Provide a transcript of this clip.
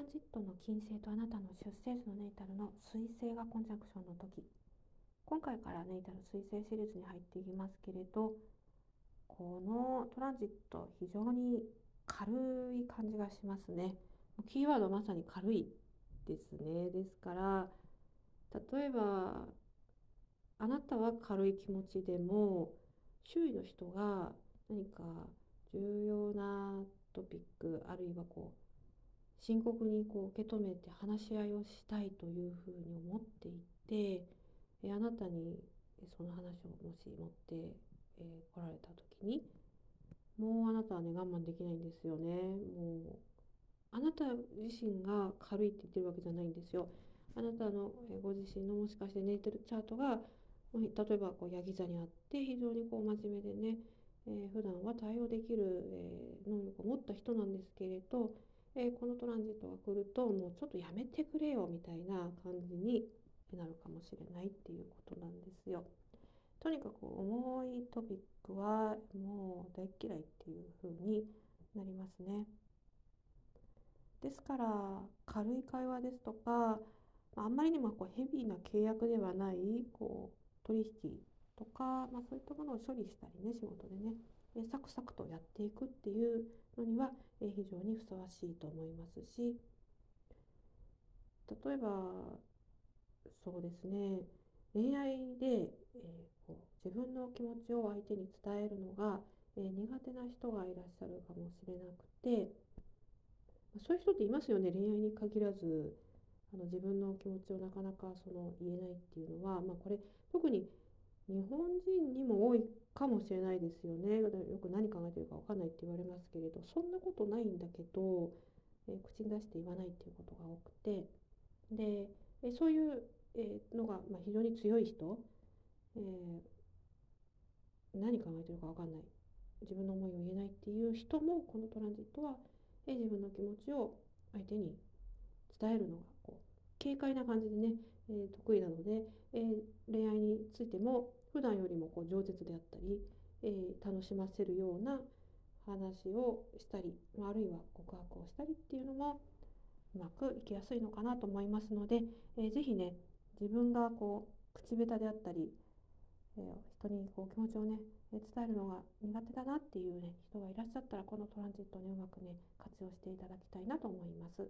ランジットの金星とあなたの出生時のネイタルの水星がコンジャクションの時。今回からネイタル水星シリーズに入っていきますけれどこのトランジット非常に軽い感じがしますね。キーワードまさに軽いですね。ですから例えばあなたは軽い気持ちでも周囲の人が何か重要なトピックあるいはこう深刻にこう受け止めて話し合いをしたいというふうに思っていてあなたにその話をもし持って、え、来られた時にもうあなたはね我慢できないんですよね。もうあなた自身が軽いって言ってるわけじゃないんですよ。あなたのご自身のもしかしてネイテルチャートが例えばこうヤギ座にあって非常にこう真面目でねえー、普段は対応できる、え、能力を持った人なんですけれど、えー、このトランジットが来るともうちょっとやめてくれよみたいな感じになるかもしれないっていうことなんですよ。とにかく重いトピックはもう大嫌いっていう風になりますね。ですから軽い会話ですとかあんまりにもこうヘビーな契約ではないこう取引とか、まあ、そういったものを処理したりね仕事でね、えサクサクとやっていくっていうのには、え非常にふさわしいと思いますし。例えばそうですね。恋愛で、え、こう自分の気持ちを相手に伝えるのが、え、苦手な人がいらっしゃるかもしれなくて。そういう人っていますよね。恋愛に限らずあの自分の気持ちをなかなかその言えないっていうのは、まあ、これ特に日本人にも多いかもしれないですよね。よく何考えてるか分かんないって言われますけれど、そんなことないんだけど、えー、口に出して言わないっていうことが多くて、で、えそういう、えのが、まあ、非常に強い人、え、何考えてるか分かんない。自分の思いを言えないっていう人も、このトランジットは、え自分の気持ちを相手に伝えるのがこう軽快な感じでね、えー、得意なので、えー、恋愛についても普段よりもこう饒舌であったり、えー、楽しませるような話をしたりあるいは告白をしたりっていうのもうまくいきやすいのかなと思いますので、えー、ぜひね自分がこう口下手であったり、えー、人にこう気持ちをね伝えるのが苦手だなっていうね人がいらっしゃったらこのトランジットねうまくね活用していただきたいなと思います。